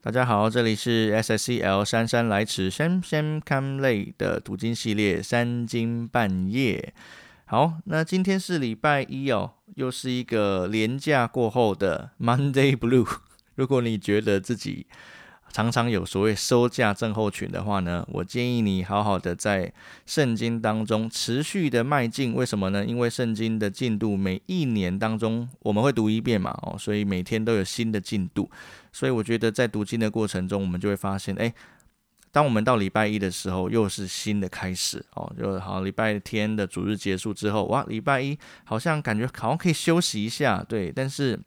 大家好，这里是 SSCL 姗姗来迟 Sham Sham Come Late 的读经系列三更半夜。好，那今天是礼拜一哦，又是一个连假过后的 Monday Blue。如果你觉得自己常常有所谓收价症候群的话呢，我建议你好好的在圣经当中持续的迈进。为什么呢？因为圣经的进度每一年当中我们会读一遍嘛，哦，所以每天都有新的进度。所以我觉得在读经的过程中，我们就会发现，哎，当我们到礼拜一的时候，又是新的开始哦。就好，礼拜天的主日结束之后，哇，礼拜一好像感觉好像可以休息一下，对，但是。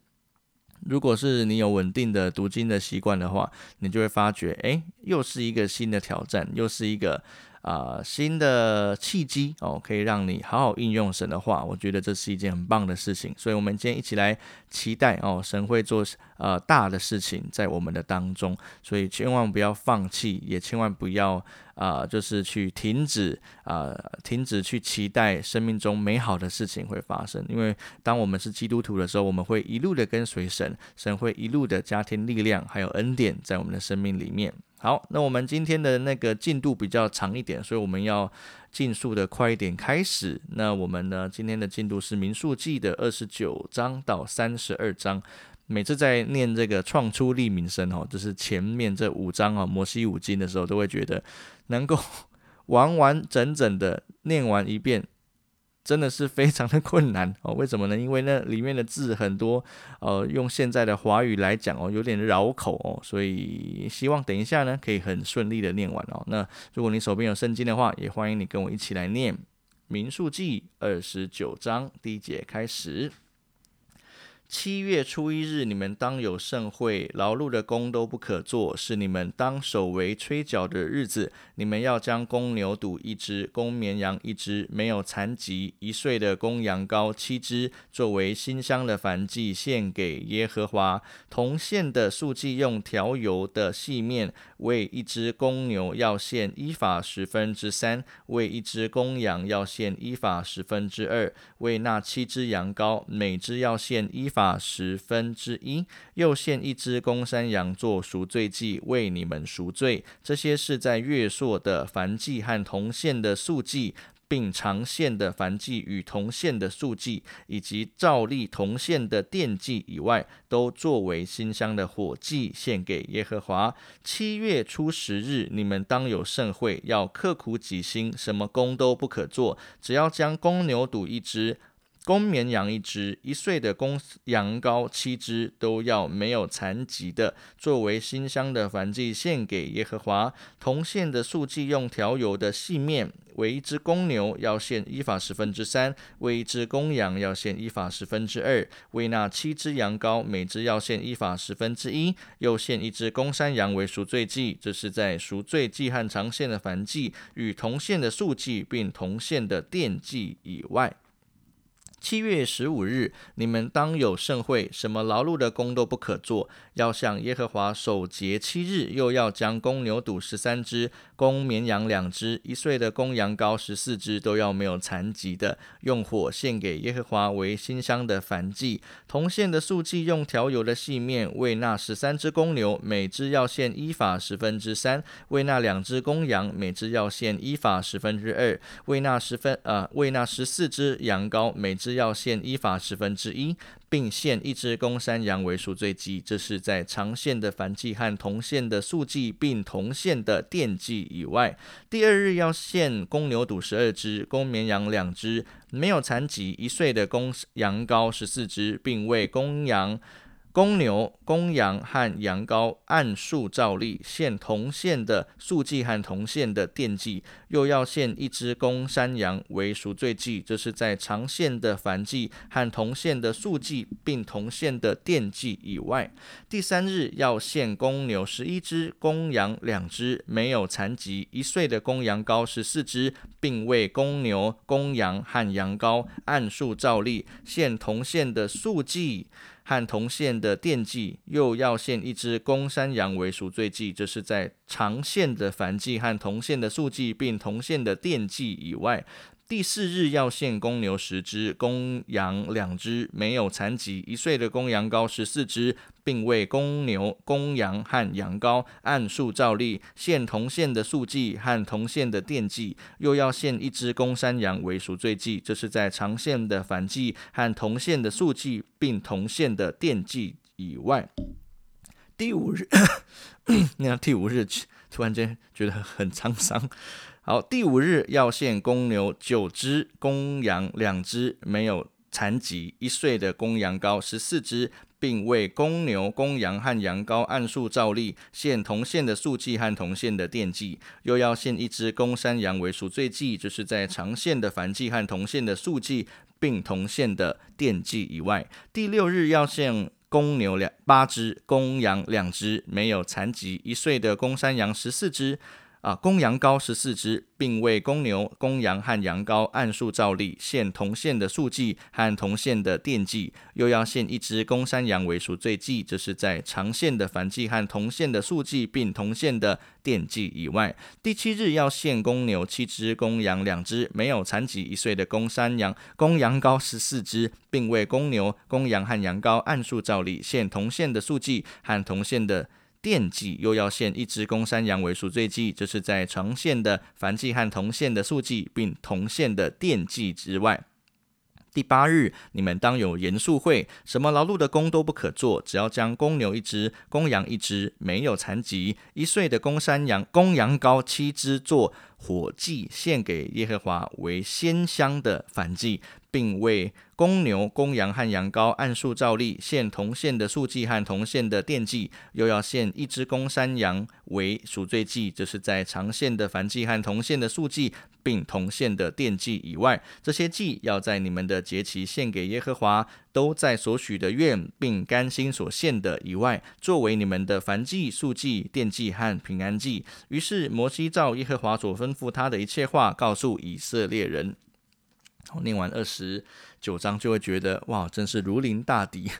如果是你有稳定的读经的习惯的话，你就会发觉，哎，又是一个新的挑战，又是一个啊新的契机哦，可以让你好好应用神的话。我觉得这是一件很棒的事情，所以，我们今天一起来期待哦，神会做呃大的事情在我们的当中，所以千万不要放弃，也千万不要。啊，就是去停止啊，停止去期待生命中美好的事情会发生。因为当我们是基督徒的时候，我们会一路的跟随神，神会一路的加添力量，还有恩典在我们的生命里面。好，那我们今天的那个进度比较长一点，所以我们要尽速的快一点开始。那我们呢，今天的进度是民数记的二十九章到三十二章。每次在念这个创出利民生哦，就是前面这五章啊，摩西五经的时候，都会觉得能够 完完整整的念完一遍，真的是非常的困难 哦。为什么呢？因为那里面的字很多，呃，用现在的华语来讲哦，有点绕口哦，所以希望等一下呢，可以很顺利的念完哦。那如果你手边有圣经的话，也欢迎你跟我一起来念民数记二十九章第一节开始。七月初一日，你们当有盛会，劳碌的工都不可做，是你们当守为吹角的日子。你们要将公牛犊一只，公绵羊一只，没有残疾一岁的公羊羔七只，作为馨香的燔祭，献给耶和华。同献的素祭用调油的细面，为一只公牛要献一法十分之三，为一只公羊要献一法十分之二，为那七只羊羔，每只要献一法。啊十分之一，又献一只公山羊做赎罪祭，为你们赎罪。这些是在月朔的燔祭和同献的素祭，并长线的燔祭与同献的素祭，以及照例同献的奠祭以外，都作为馨香的火祭献给耶和华。七月初十日，你们当有盛会，要刻苦己心，什么工都不可做，只要将公牛犊一只。公绵羊一只，一岁的公羊羔七只，都要没有残疾的，作为新香的燔祭献给耶和华。同献的素祭用调油的细面，为一只公牛要献依法十分之三，为一只公羊要献依法十分之二，为那七只羊羔每只要献依法十分之一，又献一只公山羊为赎罪祭。这是在赎罪祭和长线的燔祭与同献的素祭并同献的奠祭以外。七月十五日，你们当有盛会，什么劳碌的工都不可做，要向耶和华守节七日，又要将公牛犊十三只，公绵羊两只，一岁的公羊羔十四只，都要没有残疾的，用火献给耶和华为馨香的燔祭。同献的素祭用调油的细面，为那十三只公牛，每只要献一法十分之三；为那两只公羊，每只要献一法十分之二；为那十分呃，为那十四只羊羔，每只要限依法十分之一，并限一只公山羊为赎罪祭。这是在长线的燔祭和同线的素祭，并同线的奠祭以外。第二日要限公牛犊十二只，公绵羊两只，没有残疾一岁的公羊羔十四只，并为公羊。公牛、公羊和羊羔按数照例献同献的素祭和同献的奠祭，又要献一只公山羊为赎罪祭。这是在长线的凡祭和同献的素祭并同献的奠祭以外。第三日要献公牛十一只，公羊两只，没有残疾一岁的公羊羔十四只，并为公牛、公羊和羊羔按数照例献同献的素祭。和铜线的电祭，又要献一只公山羊为赎罪祭，这是在长线的燔祭和铜线的素祭并铜线的电祭以外。第四日要献公牛十只，公羊两只，没有残疾，一岁的公羊羔十四只，并为公牛、公羊和羊羔按数照例献铜线的素祭和铜线的奠祭，又要献一只公山羊为赎罪祭，这是在长线的反祭和铜线的素祭并铜线的奠祭以外。第五日，那第五日突然间觉得很沧桑。好，第五日要献公牛九只，公羊两只，没有残疾，一岁的公羊羔十四只，并为公牛、公羊和羊羔按数照例献同线的素祭和同线的奠祭，又要献一只公山羊为赎罪祭，就是在长线的燔祭和同线的素祭并同线的奠祭以外。第六日要献公牛两八只，公羊两只，没有残疾，一岁的公山羊十四只。啊，公羊羔十四只，并为公牛、公羊和羊羔按数照例献同献的素祭和同献的奠祭，又要献一只公山羊为赎罪祭，这是在长线的燔祭和同献的素祭并同献的奠祭以外。第七日要献公牛七只，公羊两只，没有残疾一岁的公山羊、公羊羔十四只，并为公牛、公羊和羊羔按数照例献同献的素祭和同献的。奠祭又要献一只公山羊为赎罪祭，这是在长献的燔祭和同献的素祭，并同献的奠祭之外。第八日，你们当有严肃会，什么劳碌的工都不可做，只要将公牛一只，公羊一只，没有残疾，一岁的公山羊、公羊羔七只做火祭，献给耶和华为鲜香的燔祭。并为公牛、公羊和羊羔按数照例献同线的素祭和同线的奠祭，又要献一只公山羊为赎罪祭，这是在长线的燔祭和同线的素祭并同线的奠祭以外，这些祭要在你们的节期献给耶和华，都在所许的愿并甘心所献的以外，作为你们的燔祭、素祭、奠祭和平安祭。于是摩西照耶和华所吩咐他的一切话，告诉以色列人。念完二十九章，就会觉得哇，真是如临大敌，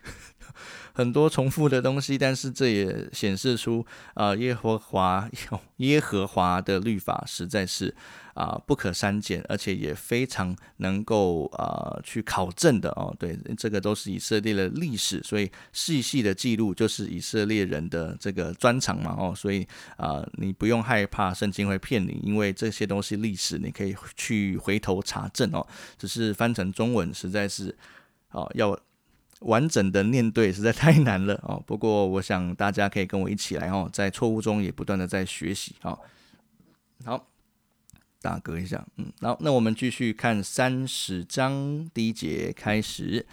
很多重复的东西。但是这也显示出啊，耶和华 耶和华的律法实在是。啊，不可删减，而且也非常能够啊去考证的哦。对，这个都是以色列的历史，所以细细的记录就是以色列人的这个专长嘛哦。所以啊，你不用害怕圣经会骗你，因为这些东西历史你可以去回头查证哦。只是翻成中文实在是哦，要完整的念对实在太难了哦。不过我想大家可以跟我一起来哦，在错误中也不断的在学习哦。好。打嗝一下，嗯，好，那我们继续看三十章第一节开始。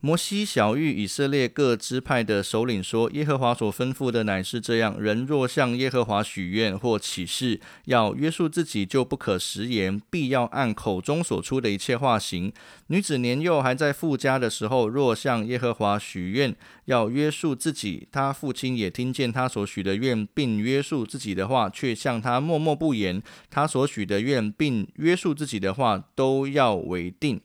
摩西小谕以色列各支派的首领说：“耶和华所吩咐的乃是这样：人若向耶和华许愿或起誓，要约束自己，就不可食言，必要按口中所出的一切话行。女子年幼还在父家的时候，若向耶和华许愿，要约束自己，他父亲也听见他所许的愿，并约束自己的话，却向他默默不言，他所许的愿并约束自己的话，都要为定。”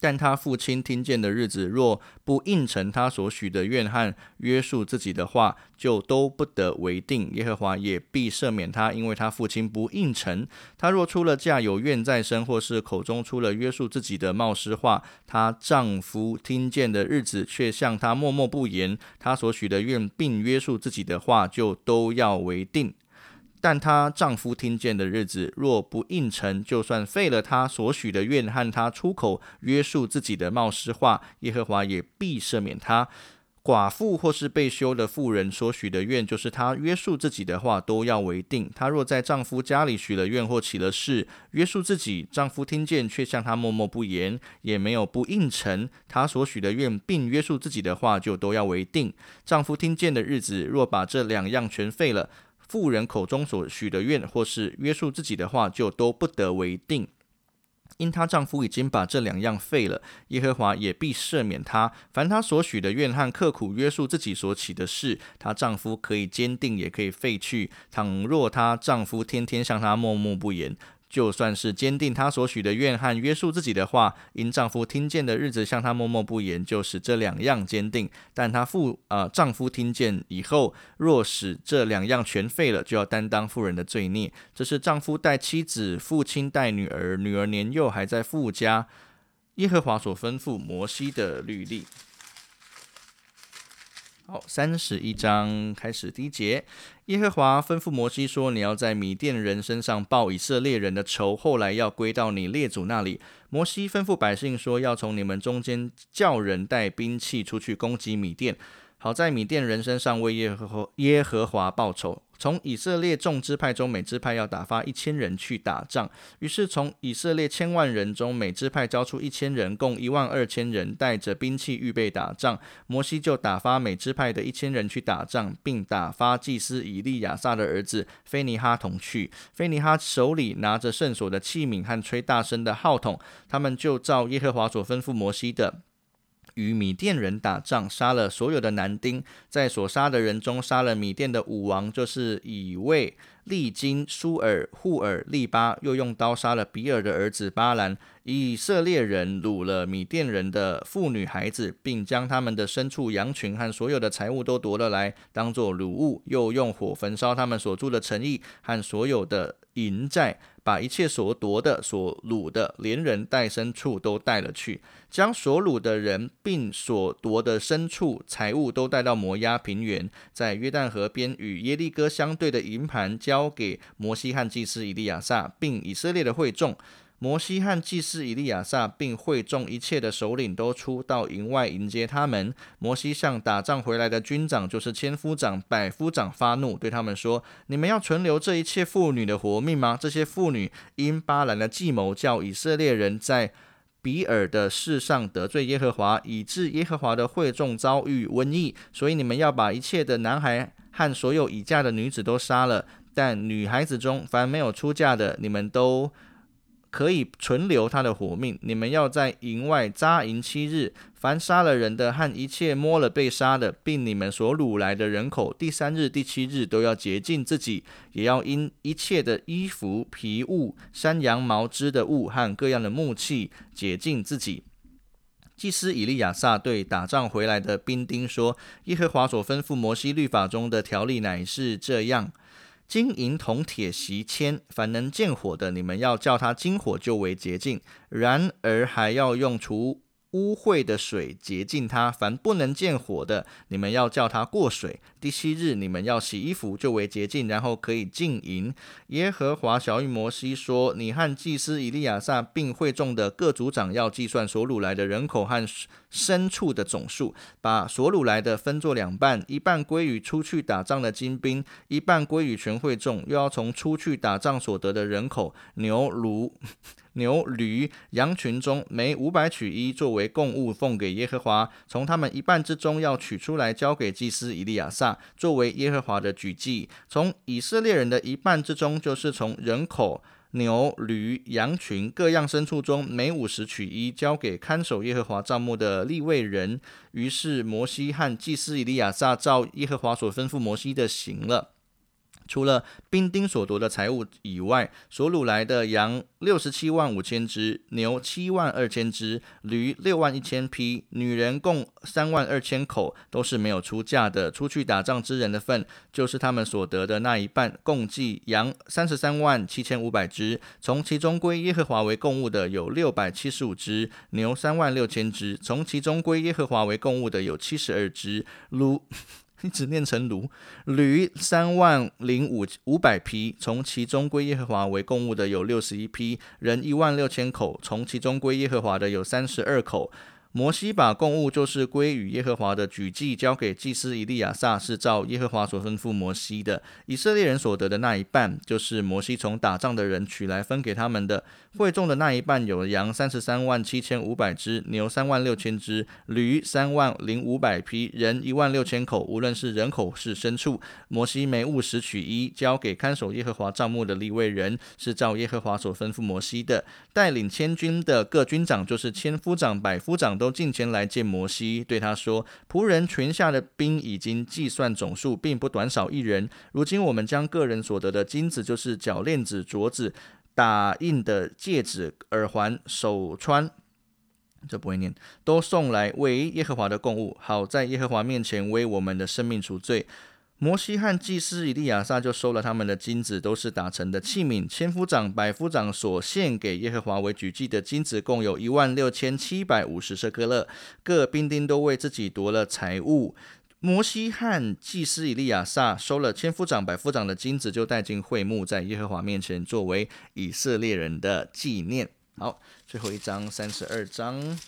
但他父亲听见的日子，若不应承他所许的愿和约束自己的话，就都不得为定。耶和华也必赦免他，因为他父亲不应承。他若出了嫁，有怨在身，或是口中出了约束自己的冒失话，她丈夫听见的日子，却向他默默不言，他所许的愿并约束自己的话，就都要为定。但她丈夫听见的日子，若不应承，就算废了她所许的愿和她出口约束自己的冒失话，耶和华也必赦免她。寡妇或是被休的妇人所许的愿，就是她约束自己的话，都要为定。她若在丈夫家里许了愿或起了誓，约束自己，丈夫听见却向她默默不言，也没有不应承她所许的愿，并约束自己的话，就都要为定。丈夫听见的日子，若把这两样全废了。妇人口中所许的愿，或是约束自己的话，就都不得为定。因她丈夫已经把这两样废了，耶和华也必赦免她。凡她所许的愿和刻苦约束自己所起的事，她丈夫可以坚定，也可以废去。倘若她丈夫天天向她默默不言，就算是坚定她所许的愿和约束自己的话，因丈夫听见的日子向她默默不言，就使这两样坚定。但她父呃丈夫听见以后，若使这两样全废了，就要担当妇人的罪孽。这是丈夫带妻子，父亲带女儿，女儿年幼还在父家。耶和华所吩咐摩西的律例。好，三十一章开始第一节。耶和华吩咐摩西说：“你要在米甸人身上报以色列人的仇，后来要归到你列祖那里。”摩西吩咐百姓说：“要从你们中间叫人带兵器出去攻击米甸，好在米甸人身上为耶和耶和华报仇。”从以色列众支派中，每支派要打发一千人去打仗。于是从以色列千万人中，每支派交出一千人，共一万二千人，带着兵器预备打仗。摩西就打发每支派的一千人去打仗，并打发祭司以利亚撒的儿子菲尼哈同去。菲尼哈手里拿着圣所的器皿和吹大声的号筒，他们就照耶和华所吩咐摩西的。与米甸人打仗，杀了所有的男丁，在所杀的人中杀了米甸的武王，就是以卫、利金、舒尔、户尔、利巴，又用刀杀了比尔的儿子巴兰。以色列人掳了米甸人的妇女孩子，并将他们的牲畜、羊群和所有的财物都夺了来，当作掳物，又用火焚烧他们所住的城邑和所有的营寨，把一切所夺的、所掳的，连人带牲畜都带了去，将所掳的人并所夺的牲畜、财物都带到摩押平原，在约旦河边与耶利哥相对的营盘交给摩西汉祭司以利亚撒，并以色列的会众。摩西和祭司以利亚撒，并会众一切的首领都出到营外迎接他们。摩西向打仗回来的军长，就是千夫长、百夫长发怒，对他们说：“你们要存留这一切妇女的活命吗？这些妇女因巴兰的计谋，叫以色列人在比尔的事上得罪耶和华，以致耶和华的会众遭遇瘟疫。所以你们要把一切的男孩和所有已嫁的女子都杀了。但女孩子中凡没有出嫁的，你们都。”可以存留他的活命。你们要在营外扎营七日，凡杀了人的和一切摸了被杀的，并你们所掳来的人口，第三日、第七日都要洁净自己，也要因一切的衣服、皮物、山羊毛织的物和各样的木器洁净自己。祭司以利亚撒对打仗回来的兵丁说：“耶和华所吩咐摩西律法中的条例乃是这样。”金银铜铁锡铅，凡能见火的，你们要叫它金火，就为捷径；然而还要用除。污秽的水洁净它，凡不能见火的，你们要叫它过水。第七日，你们要洗衣服，就为洁净，然后可以进营。耶和华小玉摩西说：“你和祭司以利亚撒，并会众的各族长，要计算所掳来的人口和牲畜的总数，把所掳来的分作两半，一半归于出去打仗的精兵，一半归于全会众。又要从出去打仗所得的人口，牛驴。”牛、驴、羊群中每五百取一，作为供物奉给耶和华。从他们一半之中要取出来，交给祭司以利亚撒，作为耶和华的举祭。从以色列人的一半之中，就是从人口、牛、驴、羊群各样牲畜中每五十取一，交给看守耶和华帐幕的立位人。于是摩西和祭司以利亚撒照耶和华所吩咐摩西的行了。除了兵丁所夺的财物以外，所掳来的羊六十七万五千只，牛七万二千只，驴六万一千匹，女人共三万二千口，都是没有出嫁的。出去打仗之人的份，就是他们所得的那一半。共计羊三十三万七千五百只，从其中归耶和华为供物的有六百七十五只，牛三万六千只，从其中归耶和华为供物的有七十二只，驴。一直念成驴，驴三万零五五百匹，从其中归耶和华为公务的有六十一批，人一万六千口，从其中归耶和华的有三十二口。摩西把供物，就是归与耶和华的举祭，交给祭司以利亚撒，是照耶和华所吩咐摩西的。以色列人所得的那一半，就是摩西从打仗的人取来分给他们的。会众的那一半有羊三十三万七千五百只，牛三万六千只，驴三万零五百匹，人一万六千口。无论是人口是牲畜，摩西每物十取一，交给看守耶和华帐幕的立位人，是照耶和华所吩咐摩西的。带领千军的各军长，就是千夫长、百夫长。都进前来见摩西，对他说：“仆人群下的兵已经计算总数，并不短少一人。如今我们将个人所得的金子，就是脚链子、镯子。”打印的戒指、耳环、手串，这不会念，都送来为耶和华的供物，好在耶和华面前为我们的生命赎罪。摩西和祭司以利亚撒就收了他们的金子，都是打成的器皿。千夫长、百夫长所献给耶和华为举祭的金子，共有一万六千七百五十舍克勒。各兵丁都为自己夺了财物。摩西和祭司以利亚撒收了千夫长、百夫长的金子，就带进会幕，在耶和华面前作为以色列人的纪念。好，最后一章三十二章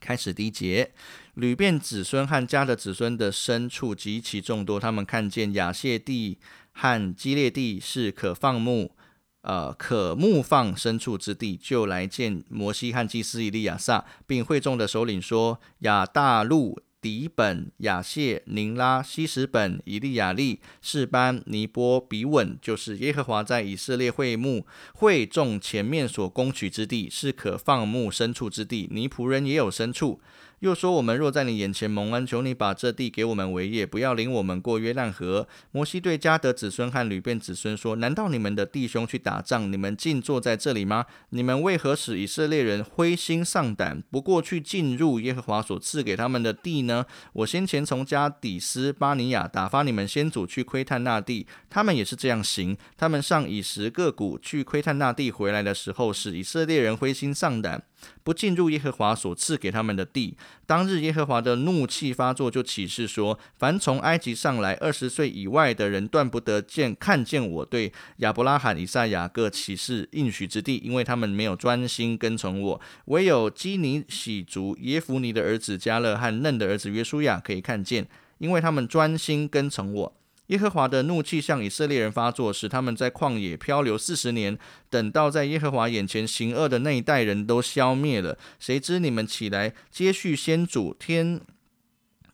开始第一节。吕遍子孙和家的子孙的牲畜极其众多，他们看见亚谢地和基列地是可放牧、呃可牧放牲畜之地，就来见摩西和祭司以利亚撒，并会众的首领说：亚大路。底本、亚谢、宁拉、西什本、以利亚利、士班、尼波、比稳，就是耶和华在以色列会幕会众前面所攻取之地，是可放牧牲畜之地。尼仆人也有牲畜。又说：“我们若在你眼前蒙恩，求你把这地给我们为业，不要领我们过约旦河。”摩西对迦得子孙和吕遍子孙说：“难道你们的弟兄去打仗，你们竟坐在这里吗？你们为何使以色列人灰心丧胆，不过去进入耶和华所赐给他们的地呢？我先前从加底斯巴尼亚打发你们先祖去窥探那地，他们也是这样行。他们上以十个谷去窥探那地，回来的时候使以色列人灰心丧胆。”不进入耶和华所赐给他们的地。当日耶和华的怒气发作，就启示说：凡从埃及上来二十岁以外的人，断不得见看见我对亚伯拉罕、以撒、雅各启示应许之地，因为他们没有专心跟从我。唯有基尼喜族耶弗尼的儿子加勒和嫩的儿子约书亚可以看见，因为他们专心跟从我。耶和华的怒气向以色列人发作，使他们在旷野漂流四十年。等到在耶和华眼前行恶的那一代人都消灭了，谁知你们起来接续先祖天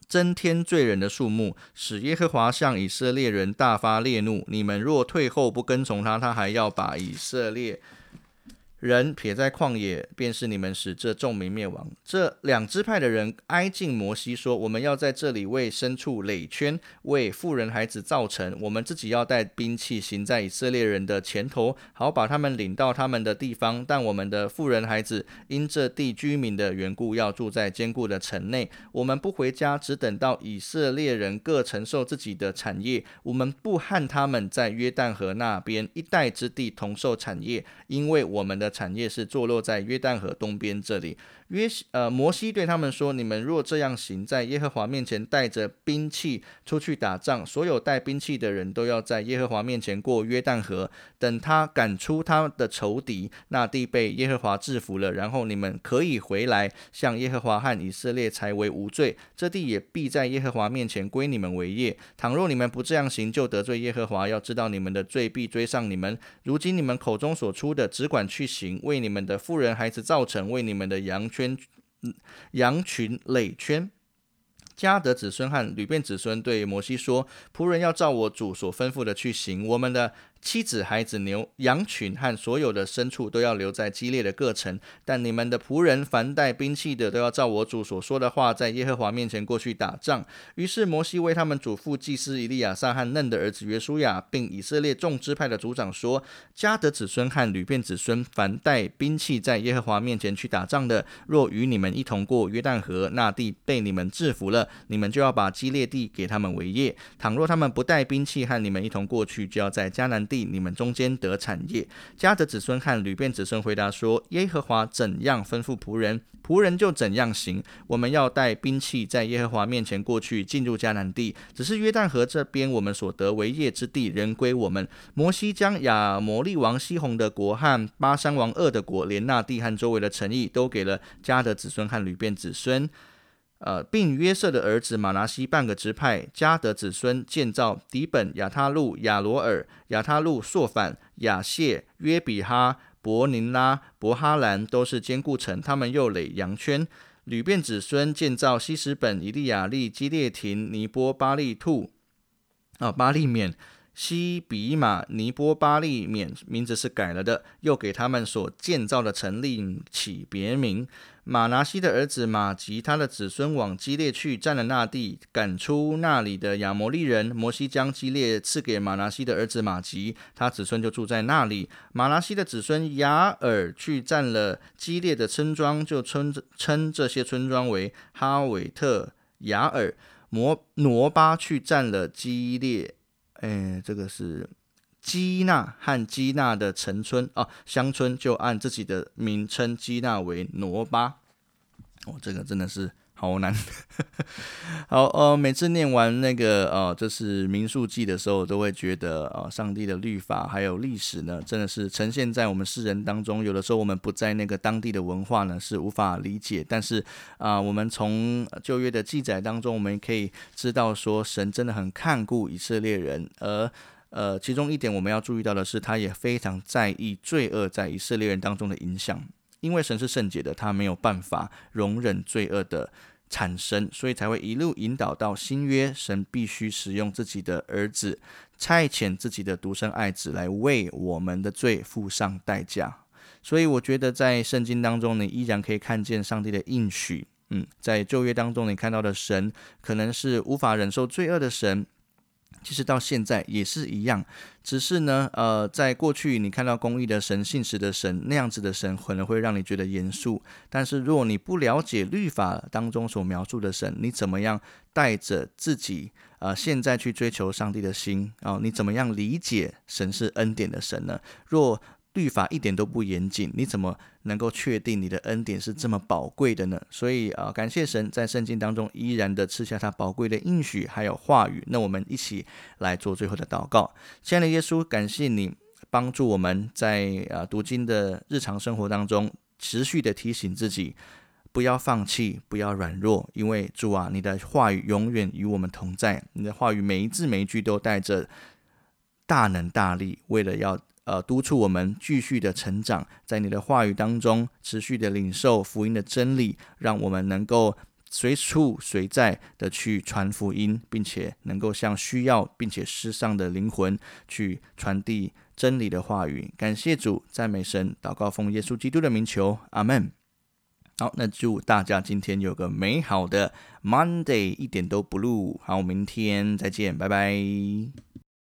增添罪人的数目，使耶和华向以色列人大发烈怒。你们若退后不跟从他，他还要把以色列。人撇在旷野，便是你们使这众民灭亡。这两支派的人挨近摩西说：“我们要在这里为牲畜垒圈，为富人孩子造城。我们自己要带兵器，行在以色列人的前头，好把他们领到他们的地方。但我们的富人孩子因这地居民的缘故，要住在坚固的城内。我们不回家，只等到以色列人各承受自己的产业。我们不和他们在约旦河那边一带之地同受产业，因为我们的。”产业是坐落在约旦河东边这里。约呃摩西对他们说：“你们若这样行，在耶和华面前带着兵器出去打仗，所有带兵器的人都要在耶和华面前过约旦河。等他赶出他的仇敌，那地被耶和华制服了，然后你们可以回来，向耶和华和以色列才为无罪。这地也必在耶和华面前归你们为业。倘若你们不这样行，就得罪耶和华。要知道你们的罪必追上你们。如今你们口中所出的，只管去行，为你们的富人孩子造成，为你们的羊。”圈，羊群垒圈。迦得子孙和吕遍子孙对摩西说：“仆人要照我主所吩咐的去行。我们的。”妻子、孩子、牛、羊群和所有的牲畜都要留在激烈的各城，但你们的仆人凡带兵器的都要照我主所说的话，在耶和华面前过去打仗。于是摩西为他们祖父祭司以利亚撒和嫩的儿子约书亚，并以色列众支派的族长说：迦得子孙和吕遍子孙凡带兵器在耶和华面前去打仗的，若与你们一同过约旦河，那地被你们制服了，你们就要把基列地给他们为业；倘若他们不带兵器和你们一同过去，就要在迦南。地你们中间得产业。迦得子孙和吕便子孙回答说：耶和华怎样吩咐仆人，仆人就怎样行。我们要带兵器在耶和华面前过去，进入迦南地。只是约旦河这边我们所得为业之地，仍归我们。摩西将亚摩利王西宏的国和巴山王二的国，连那地和周围的城邑，都给了迦得子孙和吕便子孙。呃，并约瑟的儿子马拿西半个支派，加德子孙建造底本、亚他路、亚罗尔、亚他路、朔反、亚谢、约比哈、伯宁拉、伯哈兰，都是坚固城。他们又垒羊圈。吕遍子孙建造西什本、以利亚利、基列廷、尼波、巴利兔、啊巴利缅。西比马尼波巴利免名字是改了的，又给他们所建造的城另起别名。马拿西的儿子马吉，他的子孙往基列去，占了那地，赶出那里的亚摩利人。摩西将基列赐给马拿西的儿子马吉，他子孙就住在那里。马拿西的子孙雅尔去占了基列的村庄，就称称这些村庄为哈韦特雅尔。摩挪巴去占了基列，哎，这个是。基纳和基纳的城村啊，乡村就按自己的名称基纳为挪巴。哦，这个真的是好难。好，呃，每次念完那个呃，就是民数记的时候，都会觉得呃，上帝的律法还有历史呢，真的是呈现在我们世人当中。有的时候我们不在那个当地的文化呢，是无法理解。但是啊，我们从旧约的记载当中，我们可以知道说，神真的很看顾以色列人，而。呃，其中一点我们要注意到的是，他也非常在意罪恶在以色列人当中的影响，因为神是圣洁的，他没有办法容忍罪恶的产生，所以才会一路引导到新约，神必须使用自己的儿子，差遣自己的独生爱子来为我们的罪付上代价。所以我觉得在圣经当中，你依然可以看见上帝的应许。嗯，在旧约当中，你看到的神可能是无法忍受罪恶的神。其实到现在也是一样，只是呢，呃，在过去你看到公义的神、信实的神那样子的神，可能会让你觉得严肃。但是如果你不了解律法当中所描述的神，你怎么样带着自己呃现在去追求上帝的心啊？你怎么样理解神是恩典的神呢？若律法一点都不严谨，你怎么能够确定你的恩典是这么宝贵的呢？所以啊，感谢神在圣经当中依然的赐下他宝贵的应许还有话语。那我们一起来做最后的祷告。亲爱的耶稣，感谢你帮助我们在啊读经的日常生活当中，持续的提醒自己不要放弃，不要软弱，因为主啊，你的话语永远与我们同在。你的话语每一字每一句都带着大能大力，为了要。呃，督促我们继续的成长，在你的话语当中持续的领受福音的真理，让我们能够随处随在的去传福音，并且能够向需要并且失丧的灵魂去传递真理的话语。感谢主，赞美神，祷告奉耶稣基督的名求，阿门。好，那祝大家今天有个美好的 Monday，一点都不露。好，明天再见，拜拜。